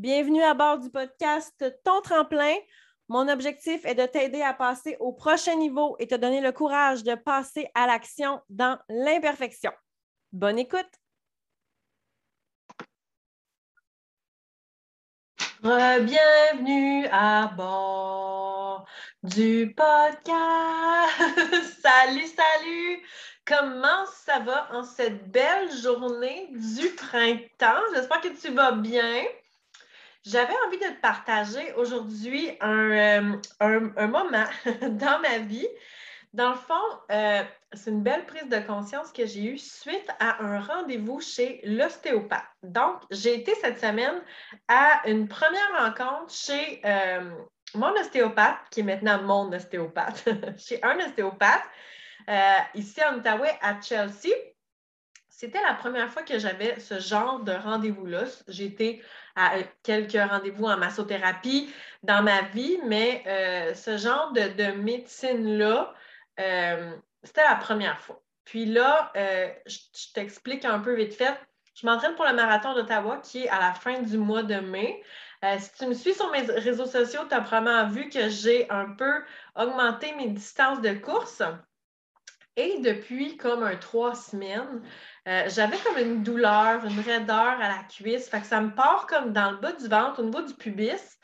Bienvenue à bord du podcast Ton tremplin. Mon objectif est de t'aider à passer au prochain niveau et te donner le courage de passer à l'action dans l'imperfection. Bonne écoute! Bienvenue à bord du podcast. salut, salut! Comment ça va en cette belle journée du printemps? J'espère que tu vas bien. J'avais envie de te partager aujourd'hui un, euh, moment dans ma vie. Dans le fond, euh, c'est une belle prise de conscience que j'ai eue suite à un rendez-vous chez l'ostéopathe. Donc, j'ai été cette semaine à une première rencontre chez euh, mon ostéopathe, qui est maintenant mon ostéopathe, chez un ostéopathe, ici en Outaouais, à Chelsea. C'était la première fois que j'avais ce genre de rendez-vous-là. Été à quelques rendez-vous en massothérapie dans ma vie, mais euh, ce genre de, médecine-là, euh, c'était la première fois. Puis là, euh, je, t'explique un peu vite fait. Je m'entraîne pour le marathon d'Ottawa qui est à la fin du mois de mai. si tu me suis sur mes réseaux sociaux, tu as probablement vu que j'ai un peu augmenté mes distances de course. Et depuis comme un trois semaines, euh, j'avais comme une douleur, une raideur à la cuisse. Fait que ça me part comme dans le bas du ventre, au niveau du pubis.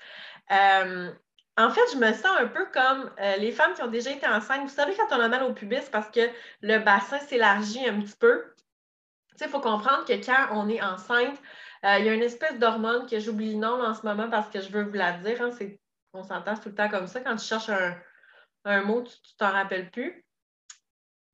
Euh, en fait, je me sens un peu comme euh, les femmes qui ont déjà été enceintes. Vous savez, quand on a mal au pubis, parce que le bassin s'élargit un petit peu. il faut comprendre que quand on est enceinte, il y a une espèce d'hormone que j'oublie le nom en ce moment parce que je veux vous la dire. Hein, on s'entend tout le temps comme ça. Quand tu cherches un, mot, tu t'en rappelles plus.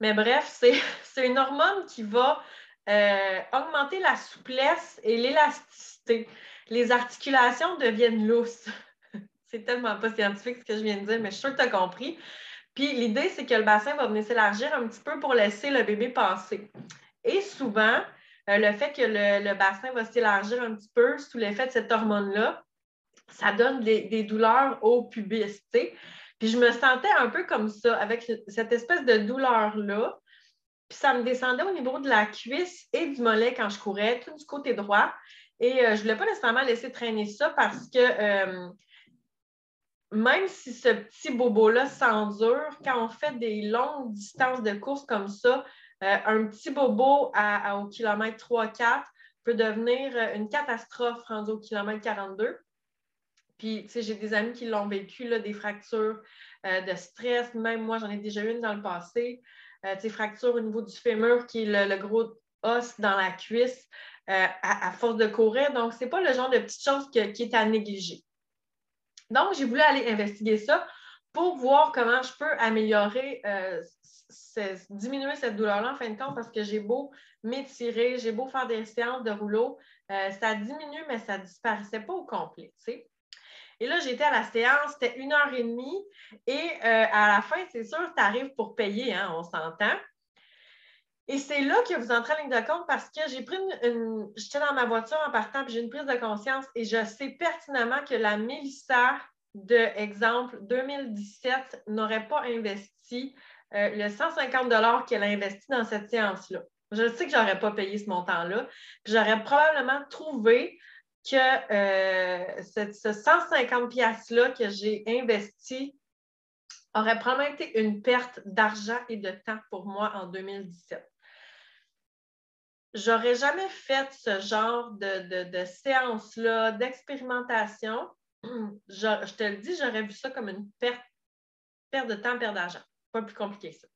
Mais bref, c'est une hormone qui va euh, augmenter la souplesse et l'élasticité. Les articulations deviennent lousses. c'est tellement pas scientifique ce que je viens de dire, mais je suis sûre que tu as compris. Puis l'idée, c'est que le bassin va venir s'élargir un petit peu pour laisser le bébé passer. Et souvent, euh, le fait que le, bassin va s'élargir un petit peu sous l'effet de cette hormone-là, ça donne des, douleurs au pubis. Puis je me sentais un peu comme ça, avec cette espèce de douleur-là. Puis ça me descendait au niveau de la cuisse et du mollet quand je courais, tout du côté droit. Et euh, je ne voulais pas nécessairement laisser traîner ça parce que euh, même si ce petit bobo-là s'endure, quand on fait des longues distances de course comme ça, euh, un petit bobo à, au kilomètre 3-4 peut devenir une catastrophe rendu au kilomètre 42. Puis, tu sais, j'ai des amis qui l'ont vécu, des fractures euh, de stress. Même moi, j'en ai déjà une dans le passé. Euh, fracture au niveau du fémur, qui est le, gros os dans la cuisse, euh, à, force de courir. Donc, ce n'est pas le genre de petite chose qui est à négliger. Donc, j'ai voulu aller investiguer ça pour voir comment je peux améliorer, diminuer cette douleur-là en fin de compte, parce que j'ai beau m'étirer, j'ai beau faire des séances de rouleau, ça diminue, mais ça ne disparaissait pas au complet. Tu sais. Et là, j'étais à la séance, c'était une heure et demie. Et euh, à la fin, c'est sûr, tu arrives pour payer, hein, on s'entend. Et c'est là que vous entrez en ligne de compte parce que j'ai pris une. J'étais dans ma voiture en partant, puis j'ai une prise de conscience et je sais pertinemment que la Mélissa de exemple 2017 n'aurait pas investi euh, le 150 qu'elle a investi dans cette séance-là. Je sais que je n'aurais pas payé ce montant-là. J'aurais probablement trouvé que euh, ce, 150 pièces-là que j'ai investi aurait probablement été une perte d'argent et de temps pour moi en 2017. J'aurais jamais fait ce genre de, séance-là, d'expérimentation. Je, te le dis, j'aurais vu ça comme une perte, perte de temps, perte d'argent. Pas plus compliqué que ça.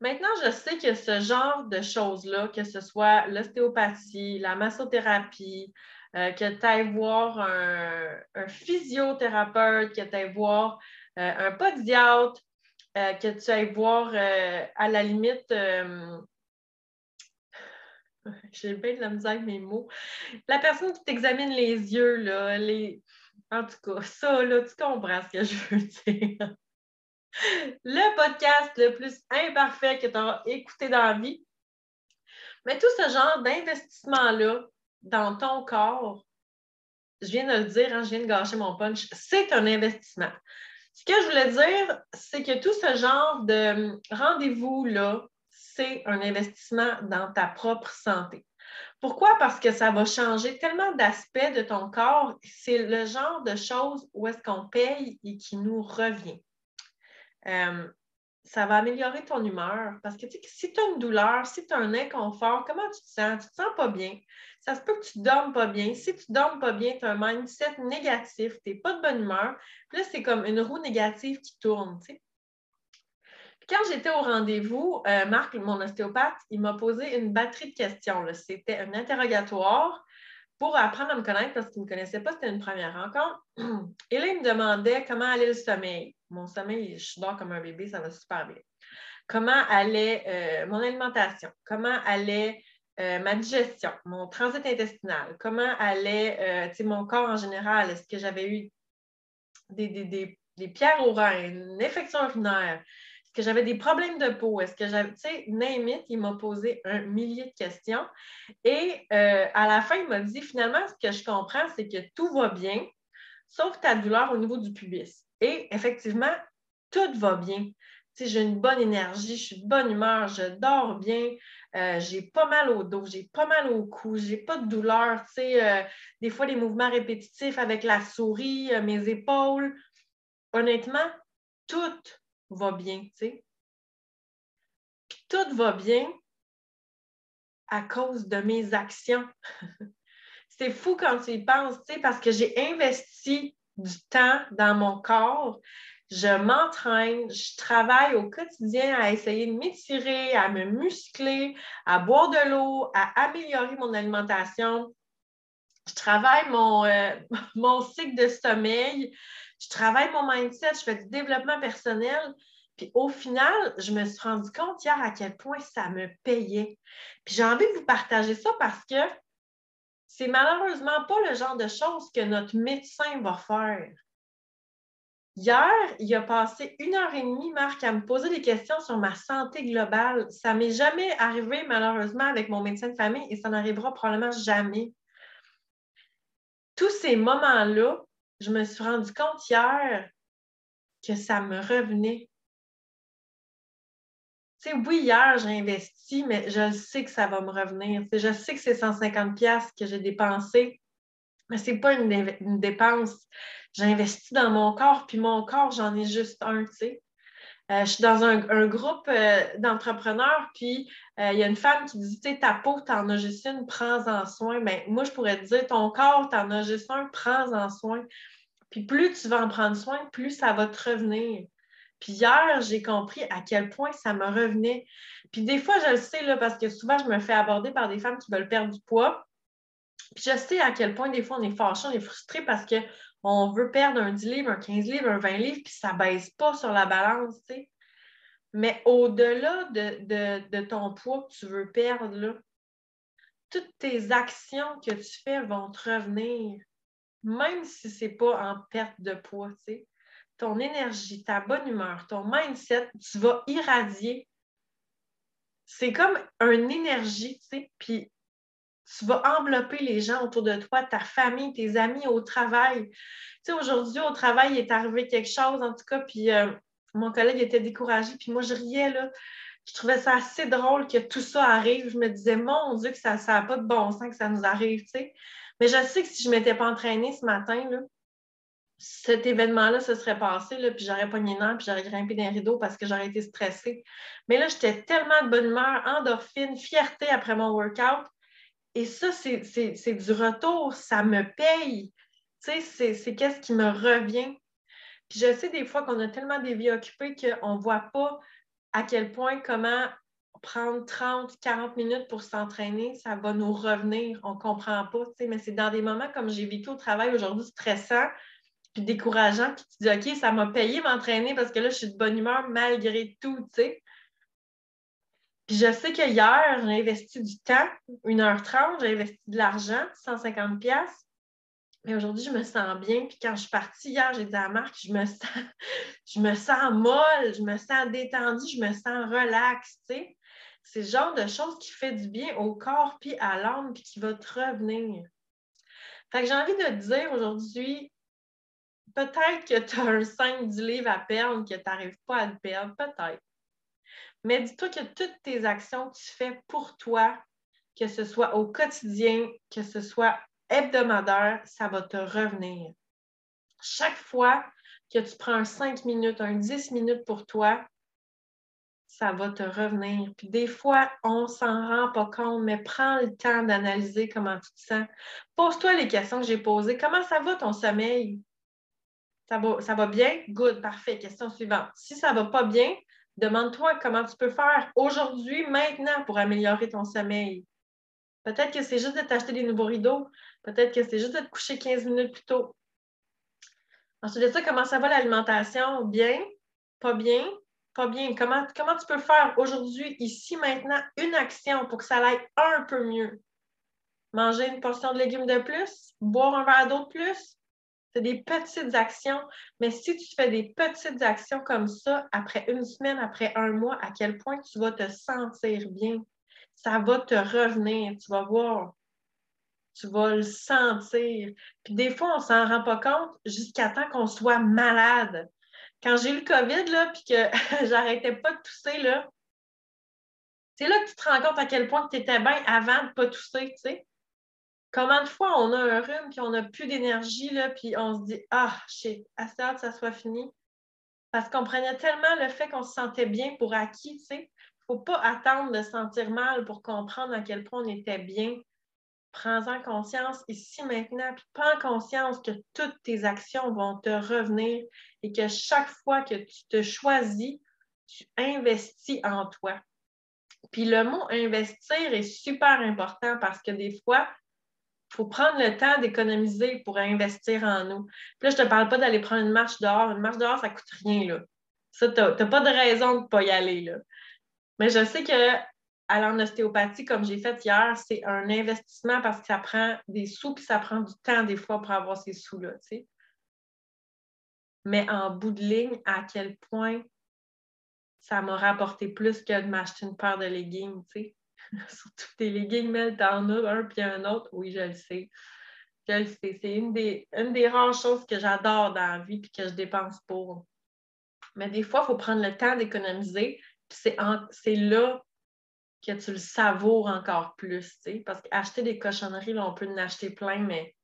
Maintenant, je sais que ce genre de choses-là, que ce soit l'ostéopathie, la massothérapie, euh, que tu ailles voir un, physiothérapeute, que tu ailles voir euh, un podiatre, euh, que tu ailles voir à la limite, j'ai bien de la misère avec mes mots, la personne qui t'examine les yeux, là, les... en tout cas, ça, là, tu comprends ce que je veux dire le podcast le plus imparfait que tu auras écouté dans la vie. Mais tout ce genre d'investissement-là dans ton corps, je viens de le dire, hein, je viens de gâcher mon punch, c'est un investissement. Ce que je voulais dire, c'est que tout ce genre de rendez-vous-là, c'est un investissement dans ta propre santé. Pourquoi? Parce que ça va changer tellement d'aspects de ton corps. C'est le genre de choses où est-ce qu'on paye et qui nous revient. Euh, ça va améliorer ton humeur parce que si tu as une douleur, si tu as un inconfort, comment tu te sens? Tu te sens pas bien. Ça se peut que tu ne dormes pas bien. Si tu ne dormes pas bien, tu as un mindset négatif, tu n'es pas de bonne humeur. Puis là, c'est comme une roue négative qui tourne. quand j'étais au rendez-vous, euh, Marc, mon ostéopathe, il m'a posé une batterie de questions. C'était un interrogatoire pour apprendre à me connaître parce qu'il ne me connaissait pas, c'était une première rencontre. Et là, il me demandait comment allait le sommeil. Mon sommeil, je dors comme un bébé, ça va super bien. Comment allait euh, mon alimentation? Comment allait euh, ma digestion, mon transit intestinal? Comment allait euh, mon corps en général? Est-ce que j'avais eu des, des, pierres au rein, une infection urinaire? Est-ce que j'avais des problèmes de peau? Est-ce que j'avais, tu sais, name il m'a posé un millier de questions. Et euh, à la fin, il m'a dit finalement, ce que je comprends, c'est que tout va bien, sauf ta douleur au niveau du pubis. Et effectivement, tout va bien. Tu sais, j'ai une bonne énergie, je suis de bonne humeur, je dors bien, euh, j'ai pas mal au dos, j'ai pas mal au cou, j'ai pas de douleur. Tu sais, euh, des fois, les mouvements répétitifs avec la souris, mes épaules. Honnêtement, tout va bien, tu sais. Puis tout va bien à cause de mes actions. c'est fou quand tu y penses, tu sais, parce que j'ai investi du temps dans mon corps. Je m'entraîne, je travaille au quotidien à essayer de m'étirer, à me muscler, à boire de l'eau, à améliorer mon alimentation. Je travaille mon, euh, mon cycle de sommeil je travaille mon mindset, je fais du développement personnel. Puis au final, je me suis rendu compte hier à quel point ça me payait. Puis j'ai envie de vous partager ça parce que c'est malheureusement pas le genre de choses que notre médecin va faire. Hier, il a passé une heure et demie, Marc, à me poser des questions sur ma santé globale. Ça m'est jamais arrivé, malheureusement, avec mon médecin de famille et ça n'arrivera probablement jamais. Tous ces moments-là, je me suis rendu compte hier que ça me revenait. Tu sais, oui, hier, j'ai investi, mais je sais que ça va me revenir. je sais que c'est 150 pièces que j'ai dépensé, mais ce n'est pas une, dépense. J'ai investi dans mon corps, puis mon corps, j'en ai juste un, tu sais. Euh, je suis dans un, groupe euh, d'entrepreneurs, puis euh, il y a une femme qui dit, tu sais, ta peau, tu en as juste une, prends-en soin. Ben, moi, je pourrais te dire, ton corps, tu en as juste un, prends-en soin. Puis plus tu vas en prendre soin, plus ça va te revenir. Puis hier, j'ai compris à quel point ça me revenait. Puis des fois, je le sais, là, parce que souvent, je me fais aborder par des femmes qui veulent perdre du poids. Puis je sais à quel point des fois, on est fâché, on est frustré parce que on veut perdre un 10 livres, un 15 livres, un 20 livres, puis ça ne baisse pas sur la balance, tu sais. Mais au-delà de, ton poids que tu veux perdre, toutes tes actions que tu fais vont te revenir, même si ce n'est pas en perte de poids, tu sais. Ton énergie, ta bonne humeur, ton mindset, tu vas irradier. C'est comme une énergie, tu sais, puis tu vas envelopper les gens autour de toi, ta famille, tes amis au travail. Tu sais, aujourd'hui, au travail, il est arrivé quelque chose, en tout cas, puis euh, mon collègue était découragé, puis moi, je riais, là. Je trouvais ça assez drôle que tout ça arrive. Je me disais, mon Dieu, que ça n'a pas de bon sens que ça nous arrive, tu sais. Mais je sais que si je ne m'étais pas entraînée ce matin, là, cet événement-là se serait passé, là, puis j'aurais pogné une puis j'aurais grimpé dans les rideaux parce que j'aurais été stressée. Mais là, j'étais tellement de bonne humeur, endorphine, fierté après mon workout et ça, c'est du retour, ça me paye. Tu sais, c'est qu'est-ce qui me revient. Puis je sais des fois qu'on a tellement des vies occupées qu'on ne voit pas à quel point, comment prendre 30, 40 minutes pour s'entraîner, ça va nous revenir. On ne comprend pas, tu mais c'est dans des moments comme j'ai vécu au travail aujourd'hui stressant, puis décourageant, puis tu dis, OK, ça m'a payé m'entraîner parce que là, je suis de bonne humeur malgré tout, tu sais. Puis je sais que hier, j'ai investi du temps, 1h30, j'ai investi de l'argent, 150 pièces. Mais aujourd'hui, je me sens bien. Puis quand je suis partie hier, j'ai dit à Marc, je me sens, je me sens molle, je me sens détendue, je me sens relax, tu sais. C'est le genre de choses qui fait du bien au corps puis à l'âme puis qui va te revenir. Fait que j'ai envie de te dire aujourd'hui, peut-être que tu as un 5 du livre à perdre, que tu n'arrives pas à le perdre, peut-être. Mais dis-toi que toutes tes actions que tu fais pour toi, que ce soit au quotidien, que ce soit hebdomadaire, ça va te revenir. Chaque fois que tu prends un 5 minutes, un 10 minutes pour toi, ça va te revenir. Puis des fois, on s'en rend pas compte, mais prends le temps d'analyser comment tu te sens. Pose-toi les questions que j'ai posées. Comment ça va ton sommeil? Ça va, ça va bien? Good, parfait. Question suivante. Si ça va pas bien, demande-toi comment tu peux faire aujourd'hui, maintenant, pour améliorer ton sommeil. Peut-être que c'est juste de t'acheter des nouveaux rideaux. Peut-être que c'est juste de te coucher 15 minutes plus tôt. Ensuite de ça, comment ça va l'alimentation? Bien? Pas bien? Pas bien. Comment, comment tu peux faire aujourd'hui, ici, maintenant, une action pour que ça aille un peu mieux? Manger une portion de légumes de plus? Boire un verre d'eau de plus? C'est des petites actions, mais si tu fais des petites actions comme ça, après une semaine, après un mois, à quel point tu vas te sentir bien? Ça va te revenir, tu vas voir. Tu vas le sentir. Puis des fois, on s'en rend pas compte jusqu'à temps qu'on soit malade. Quand j'ai eu le COVID, là, puis que j'arrêtais pas de tousser, là, c'est là que tu te rends compte à quel point tu étais bien avant de pas tousser, tu sais. Combien de fois on a un rhume, puis on n'a plus d'énergie, puis on se dit Ah, shit, à hâte que ça soit fini. Parce qu'on prenait tellement le fait qu'on se sentait bien pour acquis, tu sais. Il ne faut pas attendre de se sentir mal pour comprendre à quel point on était bien. Prends-en conscience ici maintenant, puis prends conscience que toutes tes actions vont te revenir et que chaque fois que tu te choisis, tu investis en toi. Puis le mot investir est super important parce que des fois, faut prendre le temps d'économiser pour investir en nous. Puis là, je ne te parle pas d'aller prendre une marche dehors. Une marche dehors, ça ne coûte rien. Là. Ça, tu n'as pas de raison de ne pas y aller. Là. Mais je sais que aller en ostéopathie, comme j'ai fait hier, c'est un investissement parce que ça prend des sous puis ça prend du temps des fois pour avoir ces sous-là. Mais en bout de ligne, à quel point ça m'a rapporté plus que de m'acheter une paire de leggings. Surtout tes leggings, mais t'en as un puis un autre. Oui, je le sais. Je le sais. C'est une des, une des rares choses que j'adore dans la vie et que je dépense pour. Mais des fois, il faut prendre le temps d'économiser. Puis c'est là que tu le savoures encore plus. Parce qu'acheter des cochonneries, là, on peut en acheter plein, mais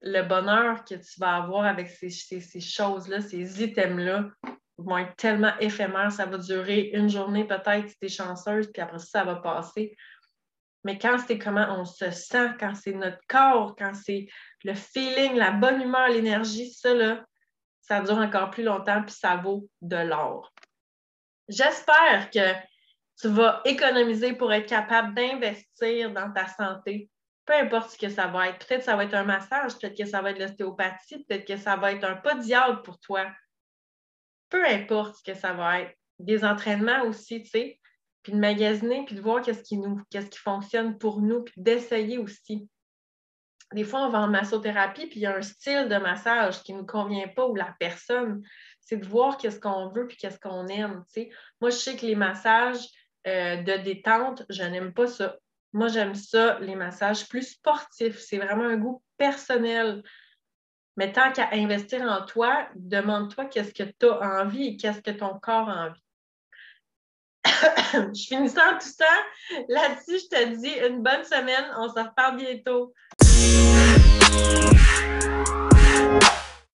le bonheur que tu vas avoir avec ces, ces choses-là, ces items-là, vont être tellement éphémères, ça va durer une journée peut-être si tu es chanceuse, puis après ça, ça va passer. Mais quand c'est comment on se sent, quand c'est notre corps, quand c'est le feeling, la bonne humeur, l'énergie, ça, là, ça dure encore plus longtemps, puis ça vaut de l'or. J'espère que tu vas économiser pour être capable d'investir dans ta santé, peu importe ce que ça va être. Peut-être que ça va être un massage, peut-être que ça va être l'ostéopathie, peut-être que ça va être un pas de pour toi peu importe ce que ça va être. Des entraînements aussi, tu sais, puis de magasiner, puis de voir qu'est-ce qui nous, qu'est-ce qui fonctionne pour nous, puis d'essayer aussi. Des fois, on va en massothérapie, puis il y a un style de massage qui ne nous convient pas ou la personne. C'est de voir qu'est-ce qu'on veut puis qu'est-ce qu'on aime. Tu sais. Moi, je sais que les massages euh, de détente, je n'aime pas ça. Moi, j'aime ça, les massages plus sportifs. C'est vraiment un goût personnel. Mais tant qu'à investir en toi, demande-toi qu'est-ce que tu as envie et qu'est-ce que ton corps a envie. je finissant tout ça. Là-dessus, je te dis une bonne semaine. On se reparle bientôt.